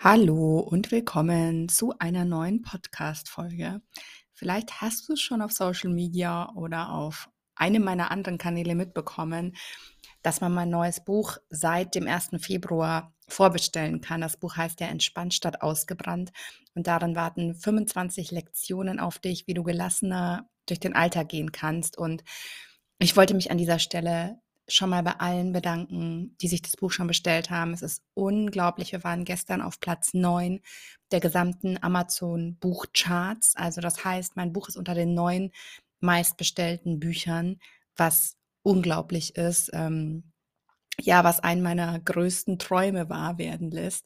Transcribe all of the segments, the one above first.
Hallo und willkommen zu einer neuen Podcast-Folge. Vielleicht hast du es schon auf Social Media oder auf einem meiner anderen Kanäle mitbekommen, dass man mein neues Buch seit dem 1. Februar vorbestellen kann. Das Buch heißt ja Entspannt statt ausgebrannt und darin warten 25 Lektionen auf dich, wie du gelassener durch den Alltag gehen kannst. Und ich wollte mich an dieser Stelle schon mal bei allen bedanken, die sich das Buch schon bestellt haben. Es ist unglaublich. Wir waren gestern auf Platz 9 der gesamten Amazon Buchcharts. Also das heißt, mein Buch ist unter den neun meistbestellten Büchern, was unglaublich ist. Ähm, ja, was einen meiner größten Träume wahr werden lässt.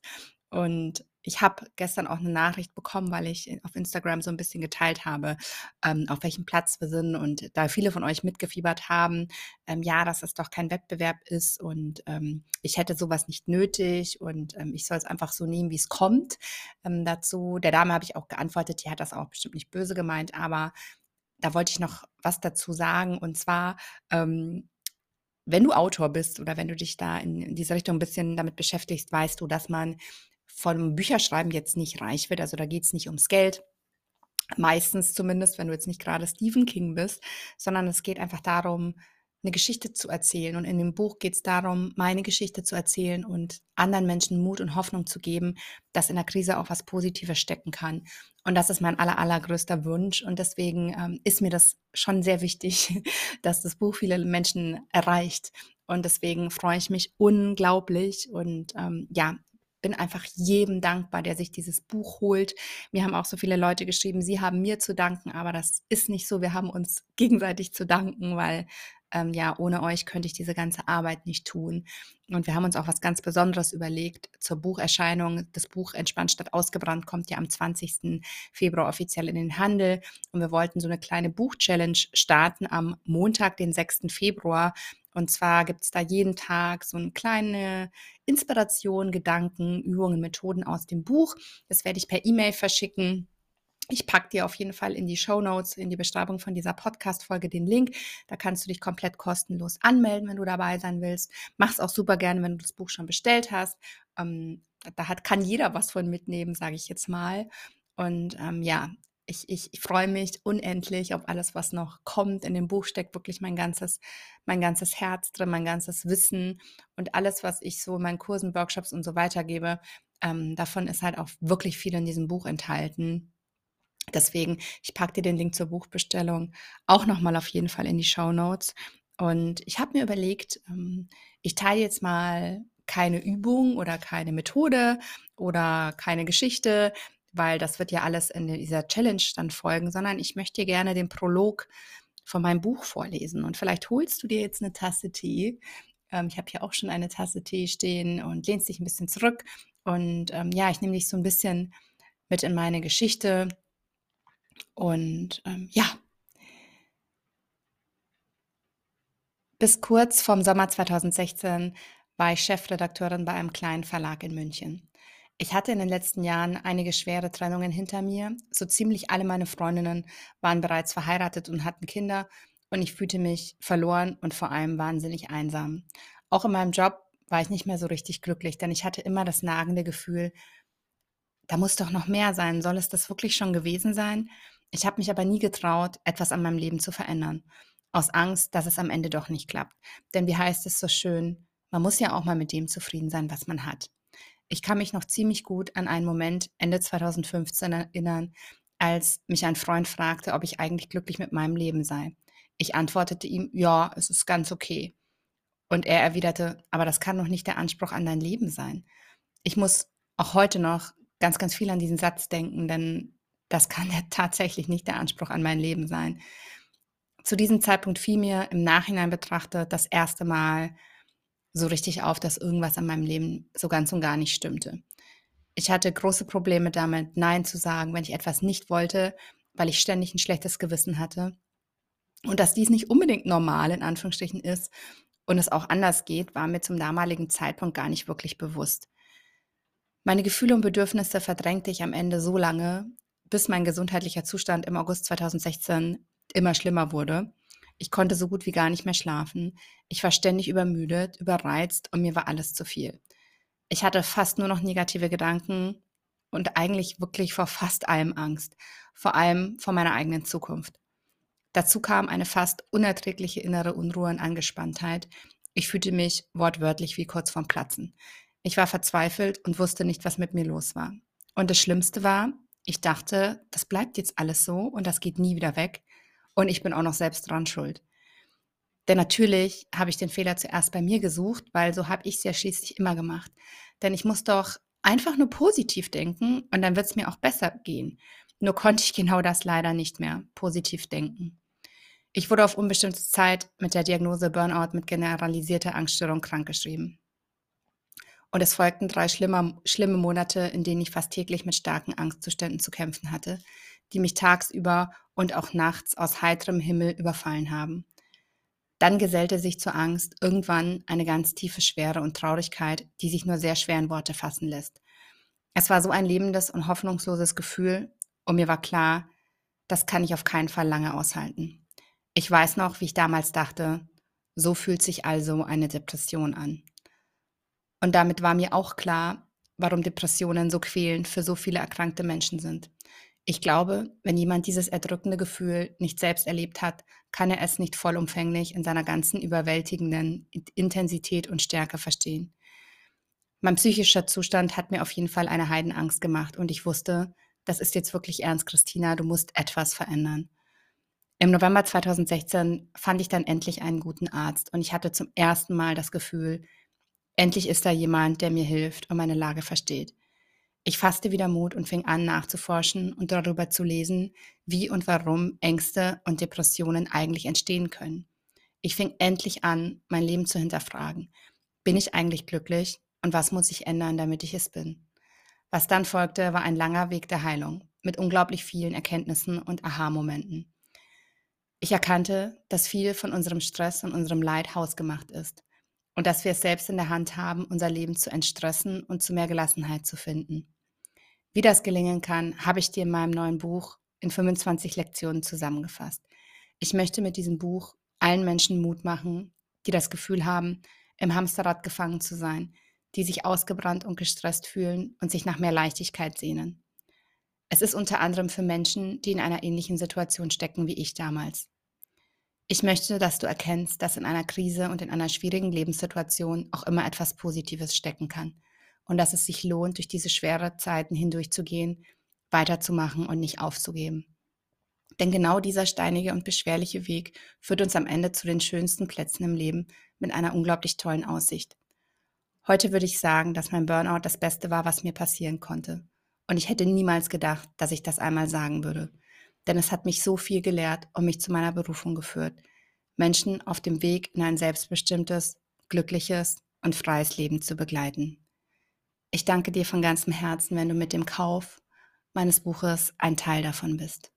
Und ich habe gestern auch eine Nachricht bekommen, weil ich auf Instagram so ein bisschen geteilt habe, ähm, auf welchem Platz wir sind und da viele von euch mitgefiebert haben, ähm, ja, dass es doch kein Wettbewerb ist und ähm, ich hätte sowas nicht nötig und ähm, ich soll es einfach so nehmen, wie es kommt. Ähm, dazu, der Dame habe ich auch geantwortet, die hat das auch bestimmt nicht böse gemeint, aber da wollte ich noch was dazu sagen und zwar, ähm, wenn du Autor bist oder wenn du dich da in, in diese Richtung ein bisschen damit beschäftigst, weißt du, dass man vom Bücherschreiben jetzt nicht reich wird. Also da geht es nicht ums Geld. Meistens zumindest, wenn du jetzt nicht gerade Stephen King bist, sondern es geht einfach darum, eine Geschichte zu erzählen. Und in dem Buch geht es darum, meine Geschichte zu erzählen und anderen Menschen Mut und Hoffnung zu geben, dass in der Krise auch was Positives stecken kann. Und das ist mein aller, allergrößter Wunsch. Und deswegen ähm, ist mir das schon sehr wichtig, dass das Buch viele Menschen erreicht. Und deswegen freue ich mich unglaublich. Und ähm, ja, bin einfach jedem dankbar, der sich dieses Buch holt. Mir haben auch so viele Leute geschrieben, sie haben mir zu danken, aber das ist nicht so. Wir haben uns gegenseitig zu danken, weil ähm, ja, ohne euch könnte ich diese ganze Arbeit nicht tun. Und wir haben uns auch was ganz Besonderes überlegt zur Bucherscheinung. Das Buch Entspannt statt ausgebrannt kommt ja am 20. Februar offiziell in den Handel. Und wir wollten so eine kleine Buchchallenge starten am Montag, den 6. Februar. Und zwar gibt es da jeden Tag so eine kleine Inspiration, Gedanken, Übungen, Methoden aus dem Buch. Das werde ich per E-Mail verschicken. Ich packe dir auf jeden Fall in die Show Notes, in die Beschreibung von dieser Podcast-Folge den Link. Da kannst du dich komplett kostenlos anmelden, wenn du dabei sein willst. Mach es auch super gerne, wenn du das Buch schon bestellt hast. Ähm, da hat, kann jeder was von mitnehmen, sage ich jetzt mal. Und ähm, ja, ich, ich, ich freue mich unendlich auf alles, was noch kommt. In dem Buch steckt wirklich mein ganzes, mein ganzes Herz drin, mein ganzes Wissen und alles, was ich so in meinen Kursen, Workshops und so weiter gebe. Ähm, davon ist halt auch wirklich viel in diesem Buch enthalten. Deswegen, ich packe dir den Link zur Buchbestellung auch nochmal auf jeden Fall in die Show Notes. Und ich habe mir überlegt, ähm, ich teile jetzt mal keine Übung oder keine Methode oder keine Geschichte, weil das wird ja alles in dieser Challenge dann folgen, sondern ich möchte dir gerne den Prolog von meinem Buch vorlesen. Und vielleicht holst du dir jetzt eine Tasse Tee. Ähm, ich habe hier auch schon eine Tasse Tee stehen und lehnst dich ein bisschen zurück. Und ähm, ja, ich nehme dich so ein bisschen mit in meine Geschichte. Und ähm, ja, bis kurz vom Sommer 2016 war ich Chefredakteurin bei einem kleinen Verlag in München. Ich hatte in den letzten Jahren einige schwere Trennungen hinter mir. So ziemlich alle meine Freundinnen waren bereits verheiratet und hatten Kinder und ich fühlte mich verloren und vor allem wahnsinnig einsam. Auch in meinem Job war ich nicht mehr so richtig glücklich, denn ich hatte immer das nagende Gefühl, da muss doch noch mehr sein. Soll es das wirklich schon gewesen sein? Ich habe mich aber nie getraut, etwas an meinem Leben zu verändern. Aus Angst, dass es am Ende doch nicht klappt. Denn wie heißt es so schön, man muss ja auch mal mit dem zufrieden sein, was man hat. Ich kann mich noch ziemlich gut an einen Moment Ende 2015 erinnern, als mich ein Freund fragte, ob ich eigentlich glücklich mit meinem Leben sei. Ich antwortete ihm, ja, es ist ganz okay. Und er erwiderte, aber das kann doch nicht der Anspruch an dein Leben sein. Ich muss auch heute noch ganz, ganz viel an diesen Satz denken, denn das kann ja tatsächlich nicht der Anspruch an mein Leben sein. Zu diesem Zeitpunkt fiel mir im Nachhinein betrachtet das erste Mal so richtig auf, dass irgendwas an meinem Leben so ganz und gar nicht stimmte. Ich hatte große Probleme damit, Nein zu sagen, wenn ich etwas nicht wollte, weil ich ständig ein schlechtes Gewissen hatte. Und dass dies nicht unbedingt normal in Anführungsstrichen ist und es auch anders geht, war mir zum damaligen Zeitpunkt gar nicht wirklich bewusst. Meine Gefühle und Bedürfnisse verdrängte ich am Ende so lange, bis mein gesundheitlicher Zustand im August 2016 immer schlimmer wurde ich konnte so gut wie gar nicht mehr schlafen. Ich war ständig übermüdet, überreizt und mir war alles zu viel. Ich hatte fast nur noch negative Gedanken und eigentlich wirklich vor fast allem Angst, vor allem vor meiner eigenen Zukunft. Dazu kam eine fast unerträgliche innere Unruhe und Angespanntheit. Ich fühlte mich wortwörtlich wie kurz vorm Platzen. Ich war verzweifelt und wusste nicht, was mit mir los war. Und das Schlimmste war, ich dachte, das bleibt jetzt alles so und das geht nie wieder weg und ich bin auch noch selbst dran schuld. Denn natürlich habe ich den Fehler zuerst bei mir gesucht, weil so habe ich es ja schließlich immer gemacht. Denn ich muss doch einfach nur positiv denken und dann wird es mir auch besser gehen. Nur konnte ich genau das leider nicht mehr, positiv denken. Ich wurde auf unbestimmte Zeit mit der Diagnose Burnout mit generalisierter Angststörung krankgeschrieben. Und es folgten drei schlimme, schlimme Monate, in denen ich fast täglich mit starken Angstzuständen zu kämpfen hatte, die mich tagsüber und auch nachts aus heiterem Himmel überfallen haben. Dann gesellte sich zur Angst irgendwann eine ganz tiefe Schwere und Traurigkeit, die sich nur sehr schwer in Worte fassen lässt. Es war so ein lebendes und hoffnungsloses Gefühl, und mir war klar, das kann ich auf keinen Fall lange aushalten. Ich weiß noch, wie ich damals dachte, so fühlt sich also eine Depression an. Und damit war mir auch klar, warum Depressionen so quälend für so viele erkrankte Menschen sind. Ich glaube, wenn jemand dieses erdrückende Gefühl nicht selbst erlebt hat, kann er es nicht vollumfänglich in seiner ganzen überwältigenden Intensität und Stärke verstehen. Mein psychischer Zustand hat mir auf jeden Fall eine Heidenangst gemacht und ich wusste, das ist jetzt wirklich ernst, Christina, du musst etwas verändern. Im November 2016 fand ich dann endlich einen guten Arzt und ich hatte zum ersten Mal das Gefühl, Endlich ist da jemand, der mir hilft und meine Lage versteht. Ich fasste wieder Mut und fing an nachzuforschen und darüber zu lesen, wie und warum Ängste und Depressionen eigentlich entstehen können. Ich fing endlich an, mein Leben zu hinterfragen. Bin ich eigentlich glücklich und was muss ich ändern, damit ich es bin? Was dann folgte, war ein langer Weg der Heilung mit unglaublich vielen Erkenntnissen und Aha-Momenten. Ich erkannte, dass viel von unserem Stress und unserem Leid hausgemacht ist und dass wir es selbst in der Hand haben, unser Leben zu entstressen und zu mehr Gelassenheit zu finden. Wie das gelingen kann, habe ich dir in meinem neuen Buch in 25 Lektionen zusammengefasst. Ich möchte mit diesem Buch allen Menschen Mut machen, die das Gefühl haben, im Hamsterrad gefangen zu sein, die sich ausgebrannt und gestresst fühlen und sich nach mehr Leichtigkeit sehnen. Es ist unter anderem für Menschen, die in einer ähnlichen Situation stecken wie ich damals. Ich möchte, dass du erkennst, dass in einer Krise und in einer schwierigen Lebenssituation auch immer etwas Positives stecken kann und dass es sich lohnt, durch diese schweren Zeiten hindurchzugehen, weiterzumachen und nicht aufzugeben. Denn genau dieser steinige und beschwerliche Weg führt uns am Ende zu den schönsten Plätzen im Leben mit einer unglaublich tollen Aussicht. Heute würde ich sagen, dass mein Burnout das Beste war, was mir passieren konnte. Und ich hätte niemals gedacht, dass ich das einmal sagen würde denn es hat mich so viel gelehrt und mich zu meiner Berufung geführt, Menschen auf dem Weg in ein selbstbestimmtes, glückliches und freies Leben zu begleiten. Ich danke dir von ganzem Herzen, wenn du mit dem Kauf meines Buches ein Teil davon bist.